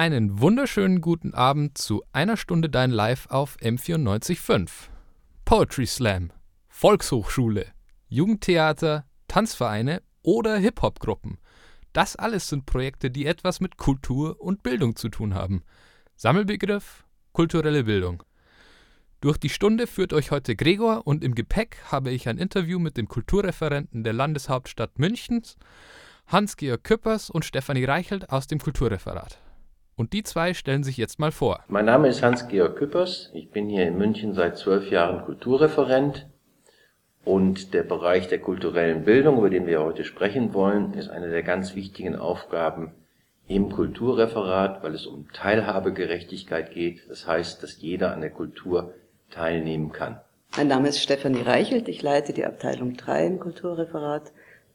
Einen wunderschönen guten Abend zu einer Stunde Dein Live auf M94.5. Poetry Slam, Volkshochschule, Jugendtheater, Tanzvereine oder Hip-Hop-Gruppen. Das alles sind Projekte, die etwas mit Kultur und Bildung zu tun haben. Sammelbegriff kulturelle Bildung. Durch die Stunde führt euch heute Gregor und im Gepäck habe ich ein Interview mit dem Kulturreferenten der Landeshauptstadt Münchens, Hans-Georg Küppers und Stefanie Reichelt aus dem Kulturreferat. Und die zwei stellen sich jetzt mal vor. Mein Name ist Hans-Georg Küppers. Ich bin hier in München seit zwölf Jahren Kulturreferent. Und der Bereich der kulturellen Bildung, über den wir heute sprechen wollen, ist eine der ganz wichtigen Aufgaben im Kulturreferat, weil es um Teilhabegerechtigkeit geht. Das heißt, dass jeder an der Kultur teilnehmen kann. Mein Name ist Stefanie Reichelt. Ich leite die Abteilung 3 im Kulturreferat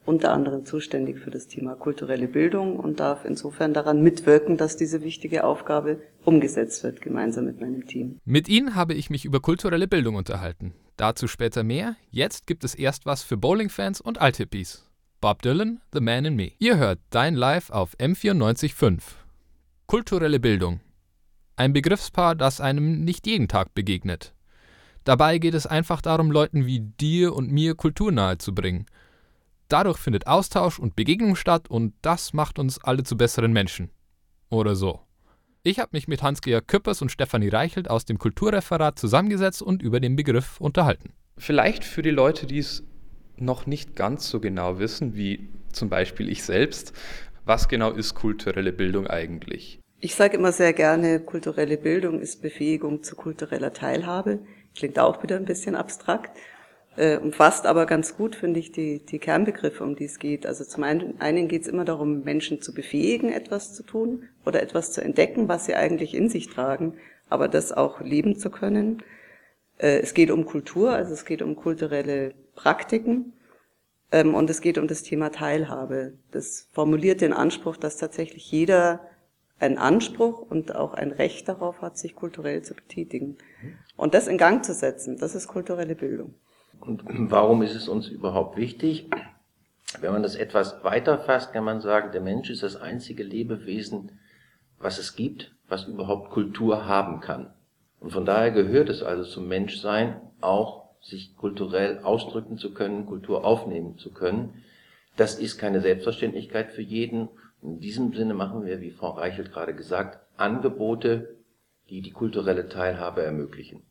unter anderem zuständig für das Thema kulturelle Bildung und darf insofern daran mitwirken, dass diese wichtige Aufgabe umgesetzt wird, gemeinsam mit meinem Team. Mit Ihnen habe ich mich über kulturelle Bildung unterhalten. Dazu später mehr. Jetzt gibt es erst was für Bowling-Fans und Althippies. Bob Dylan, The Man in Me. Ihr hört Dein Live auf M94.5. Kulturelle Bildung. Ein Begriffspaar, das einem nicht jeden Tag begegnet. Dabei geht es einfach darum, Leuten wie dir und mir Kultur nahe zu bringen – Dadurch findet Austausch und Begegnung statt und das macht uns alle zu besseren Menschen. Oder so. Ich habe mich mit Hans-Georg Küppers und Stefanie Reichelt aus dem Kulturreferat zusammengesetzt und über den Begriff unterhalten. Vielleicht für die Leute, die es noch nicht ganz so genau wissen, wie zum Beispiel ich selbst, was genau ist kulturelle Bildung eigentlich? Ich sage immer sehr gerne, kulturelle Bildung ist Befähigung zu kultureller Teilhabe. Klingt auch wieder ein bisschen abstrakt äh, umfasst aber ganz gut, finde ich, die, die Kernbegriffe, um die es geht. Also zum einen, einen geht es immer darum, Menschen zu befähigen, etwas zu tun oder etwas zu entdecken, was sie eigentlich in sich tragen, aber das auch leben zu können. Äh, es geht um Kultur, also es geht um kulturelle Praktiken ähm, und es geht um das Thema Teilhabe. Das formuliert den Anspruch, dass tatsächlich jeder einen Anspruch und auch ein Recht darauf hat, sich kulturell zu betätigen. Und das in Gang zu setzen, das ist kulturelle Bildung. Und warum ist es uns überhaupt wichtig? Wenn man das etwas weiter fasst, kann man sagen, der Mensch ist das einzige Lebewesen, was es gibt, was überhaupt Kultur haben kann. Und von daher gehört es also zum Menschsein auch, sich kulturell ausdrücken zu können, Kultur aufnehmen zu können. Das ist keine Selbstverständlichkeit für jeden. In diesem Sinne machen wir, wie Frau Reichelt gerade gesagt, Angebote, die die kulturelle Teilhabe ermöglichen.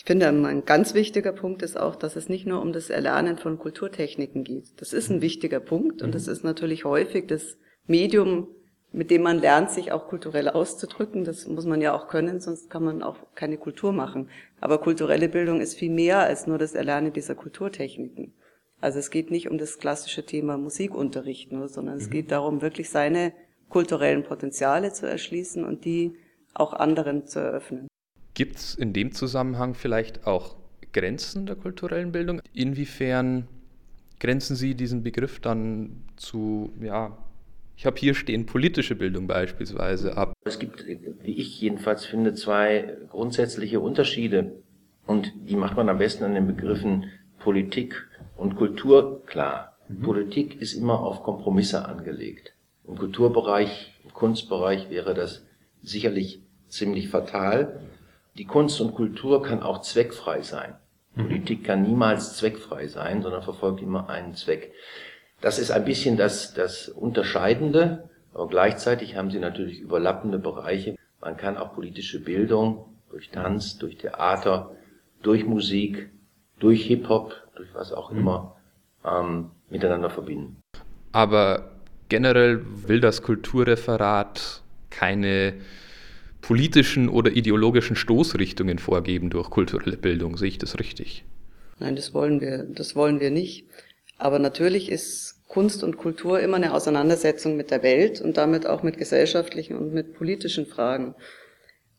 Ich finde, ein ganz wichtiger Punkt ist auch, dass es nicht nur um das Erlernen von Kulturtechniken geht. Das ist ein mhm. wichtiger Punkt und das mhm. ist natürlich häufig das Medium, mit dem man lernt, sich auch kulturell auszudrücken. Das muss man ja auch können, sonst kann man auch keine Kultur machen. Aber kulturelle Bildung ist viel mehr als nur das Erlernen dieser Kulturtechniken. Also es geht nicht um das klassische Thema Musikunterricht nur, sondern es mhm. geht darum, wirklich seine kulturellen Potenziale zu erschließen und die auch anderen zu eröffnen. Gibt es in dem Zusammenhang vielleicht auch Grenzen der kulturellen Bildung? Inwiefern grenzen Sie diesen Begriff dann zu, ja, ich habe hier stehen politische Bildung beispielsweise ab? Es gibt, wie ich jedenfalls finde, zwei grundsätzliche Unterschiede und die macht man am besten an den Begriffen Politik und Kultur klar. Mhm. Politik ist immer auf Kompromisse angelegt. Im Kulturbereich, im Kunstbereich wäre das sicherlich ziemlich fatal. Die Kunst und Kultur kann auch zweckfrei sein. Mhm. Politik kann niemals zweckfrei sein, sondern verfolgt immer einen Zweck. Das ist ein bisschen das, das Unterscheidende, aber gleichzeitig haben sie natürlich überlappende Bereiche. Man kann auch politische Bildung durch Tanz, durch Theater, durch Musik, durch Hip-Hop, durch was auch mhm. immer ähm, miteinander verbinden. Aber generell will das Kulturreferat keine politischen oder ideologischen Stoßrichtungen vorgeben durch kulturelle Bildung. Sehe ich das richtig? Nein, das wollen wir, das wollen wir nicht. Aber natürlich ist Kunst und Kultur immer eine Auseinandersetzung mit der Welt und damit auch mit gesellschaftlichen und mit politischen Fragen.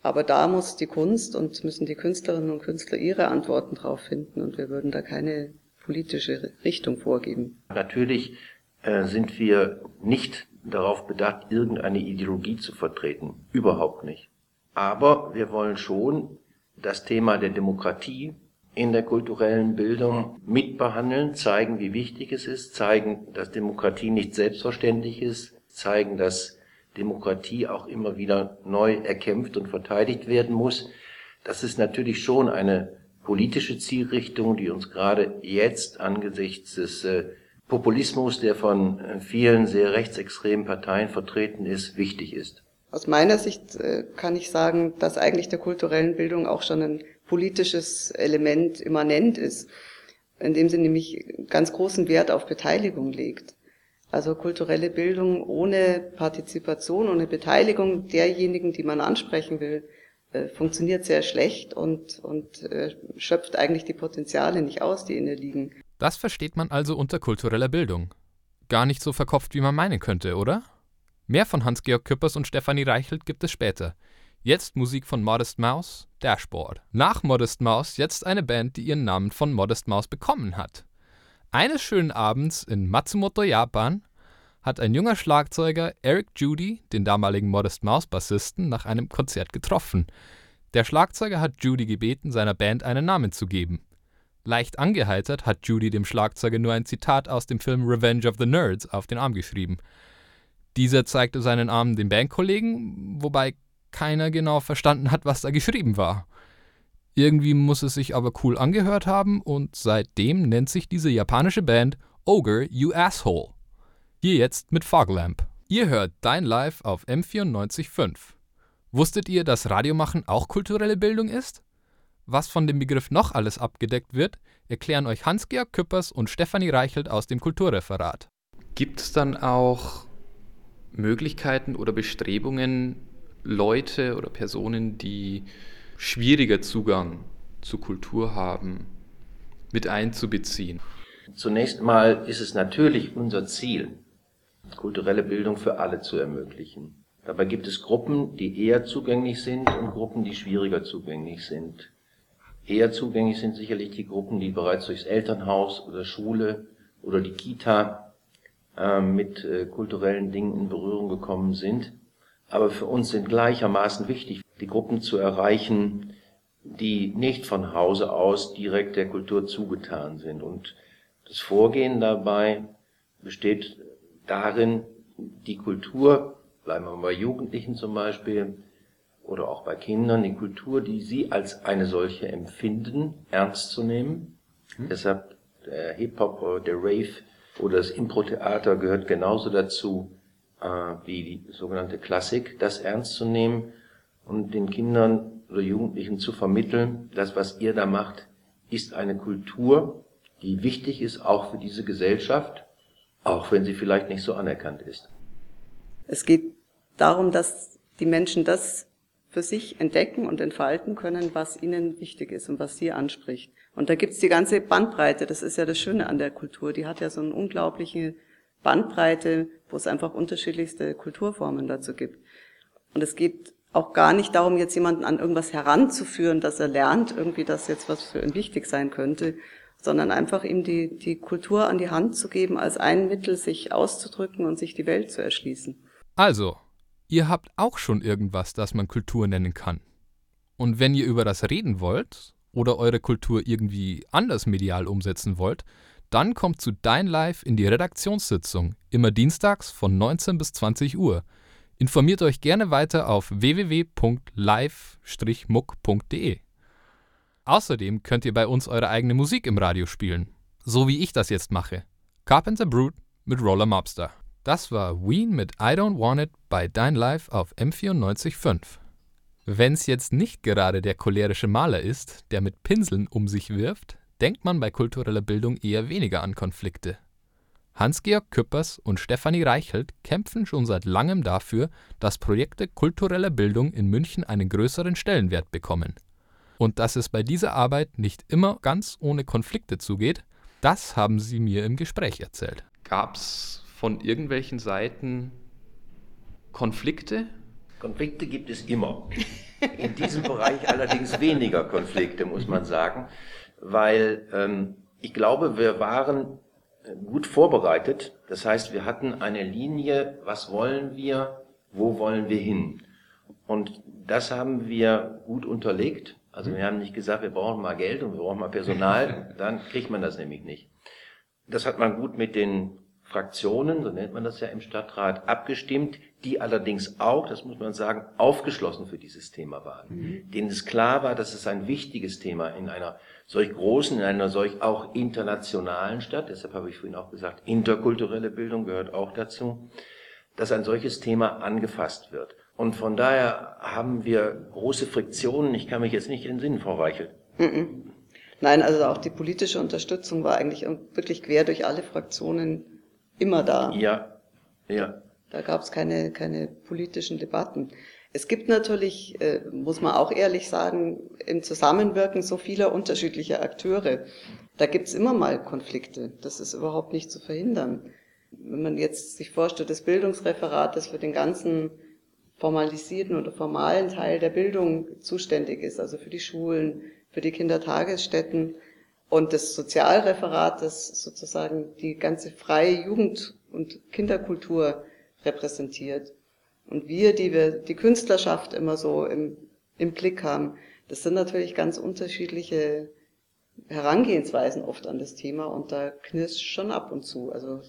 Aber da muss die Kunst und müssen die Künstlerinnen und Künstler ihre Antworten drauf finden und wir würden da keine politische Richtung vorgeben. Natürlich äh, sind wir nicht darauf bedacht, irgendeine Ideologie zu vertreten. Überhaupt nicht. Aber wir wollen schon das Thema der Demokratie in der kulturellen Bildung mitbehandeln, zeigen, wie wichtig es ist, zeigen, dass Demokratie nicht selbstverständlich ist, zeigen, dass Demokratie auch immer wieder neu erkämpft und verteidigt werden muss. Das ist natürlich schon eine politische Zielrichtung, die uns gerade jetzt angesichts des äh, Populismus, der von äh, vielen sehr rechtsextremen Parteien vertreten ist, wichtig ist. Aus meiner Sicht äh, kann ich sagen, dass eigentlich der kulturellen Bildung auch schon ein politisches Element immanent ist, indem sie nämlich ganz großen Wert auf Beteiligung legt. Also kulturelle Bildung ohne Partizipation, ohne Beteiligung derjenigen, die man ansprechen will, äh, funktioniert sehr schlecht und, und äh, schöpft eigentlich die Potenziale nicht aus, die in ihr liegen. Das versteht man also unter kultureller Bildung. Gar nicht so verkopft, wie man meinen könnte, oder? Mehr von Hans-Georg Küppers und Stefanie Reichelt gibt es später. Jetzt Musik von Modest Mouse, Dashboard. Nach Modest Mouse jetzt eine Band, die ihren Namen von Modest Mouse bekommen hat. Eines schönen Abends in Matsumoto, Japan, hat ein junger Schlagzeuger Eric Judy den damaligen Modest Mouse Bassisten nach einem Konzert getroffen. Der Schlagzeuger hat Judy gebeten, seiner Band einen Namen zu geben. Leicht angeheitert hat Judy dem Schlagzeuger nur ein Zitat aus dem Film Revenge of the Nerds auf den Arm geschrieben. Dieser zeigte seinen Arm dem Bandkollegen, wobei keiner genau verstanden hat, was da geschrieben war. Irgendwie muss es sich aber cool angehört haben und seitdem nennt sich diese japanische Band Ogre You Asshole. Hier jetzt mit Foglamp. Ihr hört Dein Live auf M94.5. Wusstet ihr, dass Radiomachen auch kulturelle Bildung ist? Was von dem Begriff noch alles abgedeckt wird, erklären euch Hans-Georg Küppers und Stefanie Reichelt aus dem Kulturreferat. Gibt es dann auch Möglichkeiten oder Bestrebungen, Leute oder Personen, die schwieriger Zugang zu Kultur haben, mit einzubeziehen? Zunächst mal ist es natürlich unser Ziel, kulturelle Bildung für alle zu ermöglichen. Dabei gibt es Gruppen, die eher zugänglich sind und Gruppen, die schwieriger zugänglich sind. Eher zugänglich sind sicherlich die Gruppen, die bereits durchs Elternhaus oder Schule oder die Kita mit äh, kulturellen Dingen in Berührung gekommen sind. Aber für uns sind gleichermaßen wichtig, die Gruppen zu erreichen, die nicht von Hause aus direkt der Kultur zugetan sind. Und das Vorgehen dabei besteht darin, die Kultur, bleiben wir bei Jugendlichen zum Beispiel, oder auch bei Kindern, die Kultur, die sie als eine solche empfinden, ernst zu nehmen. Mhm. Deshalb der Hip-Hop oder der Rave oder das Impro-Theater gehört genauso dazu äh, wie die sogenannte Klassik, das ernst zu nehmen und den Kindern oder Jugendlichen zu vermitteln, das, was ihr da macht, ist eine Kultur, die wichtig ist auch für diese Gesellschaft, auch wenn sie vielleicht nicht so anerkannt ist. Es geht darum, dass die Menschen das für sich entdecken und entfalten können, was ihnen wichtig ist und was sie anspricht. Und da gibt's die ganze Bandbreite, das ist ja das Schöne an der Kultur, die hat ja so eine unglaubliche Bandbreite, wo es einfach unterschiedlichste Kulturformen dazu gibt. Und es geht auch gar nicht darum, jetzt jemanden an irgendwas heranzuführen, dass er lernt, irgendwie, dass jetzt was für ihn wichtig sein könnte, sondern einfach ihm die, die Kultur an die Hand zu geben als ein Mittel, sich auszudrücken und sich die Welt zu erschließen. Also, Ihr habt auch schon irgendwas, das man Kultur nennen kann. Und wenn ihr über das reden wollt oder eure Kultur irgendwie anders medial umsetzen wollt, dann kommt zu Dein Live in die Redaktionssitzung, immer dienstags von 19 bis 20 Uhr. Informiert euch gerne weiter auf www.live-muck.de. Außerdem könnt ihr bei uns eure eigene Musik im Radio spielen, so wie ich das jetzt mache. Carpenter Brute mit Roller Mobster. Das war Ween mit I Don't Want It bei Dein Live auf M94.5. Wenn's jetzt nicht gerade der cholerische Maler ist, der mit Pinseln um sich wirft, denkt man bei kultureller Bildung eher weniger an Konflikte. Hans-Georg Küppers und Stefanie Reichelt kämpfen schon seit langem dafür, dass Projekte kultureller Bildung in München einen größeren Stellenwert bekommen. Und dass es bei dieser Arbeit nicht immer ganz ohne Konflikte zugeht, das haben sie mir im Gespräch erzählt. Gab's von irgendwelchen Seiten Konflikte? Konflikte gibt es immer. In diesem Bereich allerdings weniger Konflikte, muss man sagen, weil ähm, ich glaube, wir waren gut vorbereitet. Das heißt, wir hatten eine Linie, was wollen wir, wo wollen wir hin. Und das haben wir gut unterlegt. Also wir haben nicht gesagt, wir brauchen mal Geld und wir brauchen mal Personal, dann kriegt man das nämlich nicht. Das hat man gut mit den Fraktionen, so nennt man das ja im Stadtrat, abgestimmt, die allerdings auch, das muss man sagen, aufgeschlossen für dieses Thema waren. Mhm. Denen es klar war, dass es ein wichtiges Thema in einer solch großen, in einer solch auch internationalen Stadt, deshalb habe ich vorhin auch gesagt, interkulturelle Bildung gehört auch dazu, dass ein solches Thema angefasst wird. Und von daher haben wir große Friktionen. Ich kann mich jetzt nicht in den Sinn, Frau Weichel. Mhm. Nein, also auch die politische Unterstützung war eigentlich wirklich quer durch alle Fraktionen immer da. Ja, ja. Da gab es keine, keine politischen Debatten. Es gibt natürlich, äh, muss man auch ehrlich sagen, im Zusammenwirken so vieler unterschiedlicher Akteure. Da gibt's immer mal Konflikte. Das ist überhaupt nicht zu verhindern. Wenn man jetzt sich vorstellt, das Bildungsreferat, das für den ganzen formalisierten oder formalen Teil der Bildung zuständig ist, also für die Schulen, für die Kindertagesstätten und das Sozialreferat, das sozusagen die ganze freie Jugend- und Kinderkultur repräsentiert. Und wir, die wir die Künstlerschaft immer so im, im Blick haben, das sind natürlich ganz unterschiedliche Herangehensweisen oft an das Thema und da knirscht schon ab und zu. Also,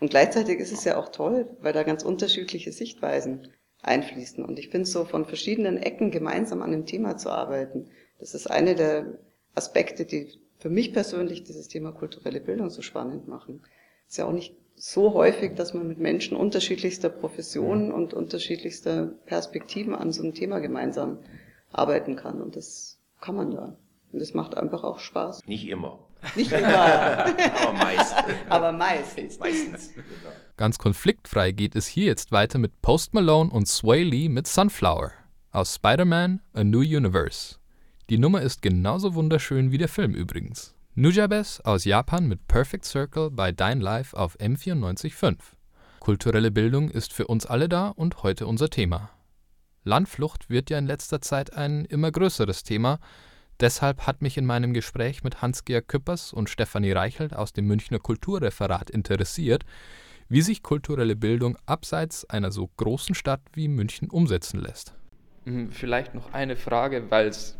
und gleichzeitig ist es ja auch toll, weil da ganz unterschiedliche Sichtweisen einfließen. Und ich finde so von verschiedenen Ecken gemeinsam an dem Thema zu arbeiten, das ist eine der Aspekte, die für mich persönlich dieses Thema kulturelle Bildung so spannend machen. Es ist ja auch nicht so häufig, dass man mit Menschen unterschiedlichster Professionen und unterschiedlichster Perspektiven an so einem Thema gemeinsam arbeiten kann. Und das kann man da. Und das macht einfach auch Spaß. Nicht immer. Nicht immer. Aber meistens. Aber meistens. Meistens. Ganz konfliktfrei geht es hier jetzt weiter mit Post Malone und Sway Lee mit Sunflower aus Spider-Man A New Universe. Die Nummer ist genauso wunderschön wie der Film übrigens. Nujabes aus Japan mit Perfect Circle bei Dein Live auf M94.5. Kulturelle Bildung ist für uns alle da und heute unser Thema. Landflucht wird ja in letzter Zeit ein immer größeres Thema. Deshalb hat mich in meinem Gespräch mit Hans-Georg Küppers und Stefanie Reichelt aus dem Münchner Kulturreferat interessiert, wie sich kulturelle Bildung abseits einer so großen Stadt wie München umsetzen lässt. Hm, vielleicht noch eine Frage, weil es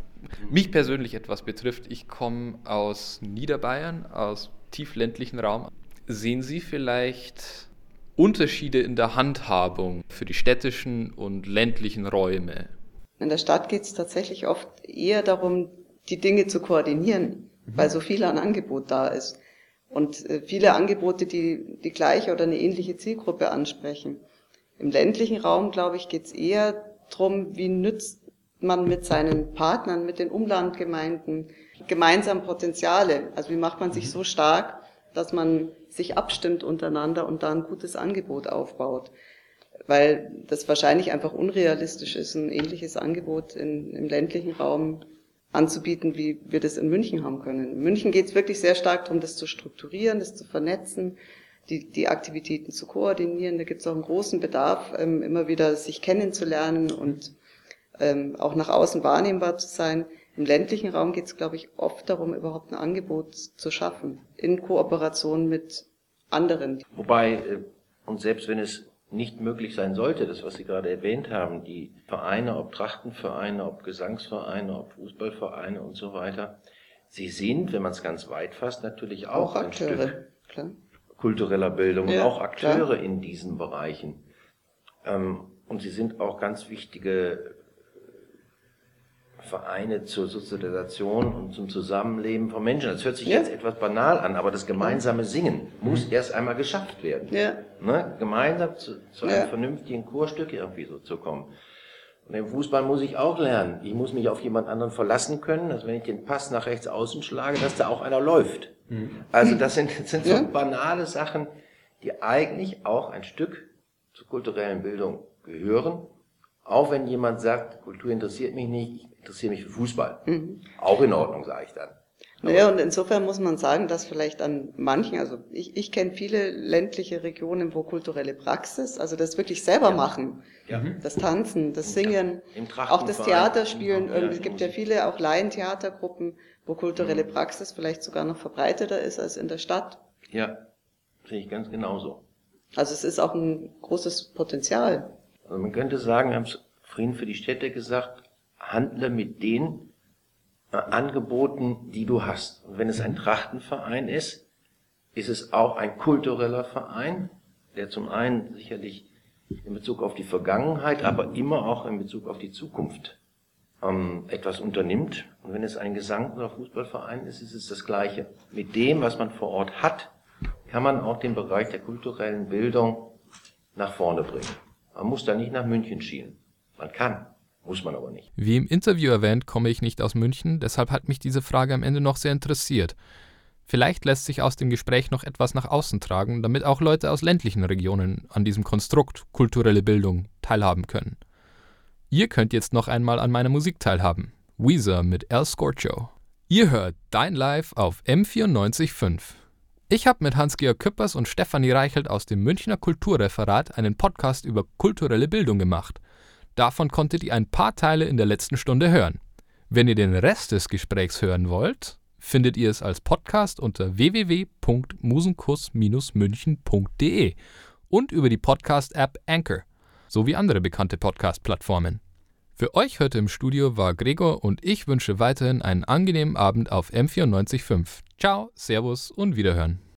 mich persönlich etwas betrifft, ich komme aus Niederbayern, aus tiefländlichen Raum. Sehen Sie vielleicht Unterschiede in der Handhabung für die städtischen und ländlichen Räume? In der Stadt geht es tatsächlich oft eher darum, die Dinge zu koordinieren, mhm. weil so viel an Angebot da ist. Und äh, viele Angebote, die die gleiche oder eine ähnliche Zielgruppe ansprechen. Im ländlichen Raum, glaube ich, geht es eher darum, wie nützt man mit seinen Partnern, mit den Umlandgemeinden gemeinsam Potenziale? Also wie macht man sich so stark, dass man sich abstimmt untereinander und da ein gutes Angebot aufbaut? Weil das wahrscheinlich einfach unrealistisch ist, ein ähnliches Angebot in, im ländlichen Raum anzubieten, wie wir das in München haben können. In München geht es wirklich sehr stark darum, das zu strukturieren, das zu vernetzen, die, die Aktivitäten zu koordinieren. Da gibt es auch einen großen Bedarf, ähm, immer wieder sich kennenzulernen und ähm, auch nach außen wahrnehmbar zu sein. Im ländlichen Raum geht es, glaube ich, oft darum, überhaupt ein Angebot zu schaffen, in Kooperation mit anderen. Wobei, äh, und selbst wenn es nicht möglich sein sollte, das, was Sie gerade erwähnt haben, die Vereine, ob Trachtenvereine, ob Gesangsvereine, ob Fußballvereine und so weiter, sie sind, wenn man es ganz weit fasst, natürlich auch, auch ein Stück klar. kultureller Bildung ja, und auch Akteure klar. in diesen Bereichen. Ähm, und sie sind auch ganz wichtige Vereine zur Sozialisation und zum Zusammenleben von Menschen. Das hört sich ja. jetzt etwas banal an, aber das gemeinsame Singen muss erst einmal geschafft werden. Ja. Ne? Gemeinsam zu, zu einem ja. vernünftigen Chorstück irgendwie so zu kommen. Und im Fußball muss ich auch lernen. Ich muss mich auf jemand anderen verlassen können, dass wenn ich den Pass nach rechts außen schlage, dass da auch einer läuft. Mhm. Also das sind, das sind so banale Sachen, die eigentlich auch ein Stück zur kulturellen Bildung gehören. Auch wenn jemand sagt, Kultur interessiert mich nicht, interessiere mich für Fußball. Mhm. Auch in Ordnung, sage ich dann. Naja, und insofern muss man sagen, dass vielleicht an manchen, also ich, ich kenne viele ländliche Regionen, wo kulturelle Praxis, also das wirklich selber ja. machen, ja. das Tanzen, das Singen, auch das Theaterspielen, ja, es gibt ja viele auch Laientheatergruppen, wo kulturelle mhm. Praxis vielleicht sogar noch verbreiteter ist als in der Stadt. Ja, sehe ich ganz genauso. Also es ist auch ein großes Potenzial. Also man könnte sagen, wir haben es vorhin für die Städte gesagt, handle mit den äh, Angeboten, die du hast. Und wenn es ein. Trachtenverein ist, ist es auch ein kultureller Verein, der zum einen sicherlich in Bezug auf die Vergangenheit, aber immer auch in Bezug auf die Zukunft ähm, etwas unternimmt. Und wenn es ein Gesang- oder Fußballverein ist, ist es das Gleiche. Mit dem, was man vor Ort hat, kann man auch den Bereich der kulturellen Bildung nach vorne bringen. Man muss da nicht nach München schielen. Man kann, muss man aber nicht. Wie im Interview erwähnt, komme ich nicht aus München, deshalb hat mich diese Frage am Ende noch sehr interessiert. Vielleicht lässt sich aus dem Gespräch noch etwas nach außen tragen, damit auch Leute aus ländlichen Regionen an diesem Konstrukt kulturelle Bildung teilhaben können. Ihr könnt jetzt noch einmal an meiner Musik teilhaben. Weezer mit El Scorcho. Ihr hört Dein Live auf M945. Ich habe mit Hans-Georg Küppers und Stefanie Reichelt aus dem Münchner Kulturreferat einen Podcast über kulturelle Bildung gemacht. Davon konntet ihr ein paar Teile in der letzten Stunde hören. Wenn ihr den Rest des Gesprächs hören wollt, findet ihr es als Podcast unter www.musenkuss-münchen.de und über die Podcast-App Anchor sowie andere bekannte Podcast-Plattformen. Für euch heute im Studio war Gregor und ich wünsche weiterhin einen angenehmen Abend auf M945. Ciao, Servus und Wiederhören.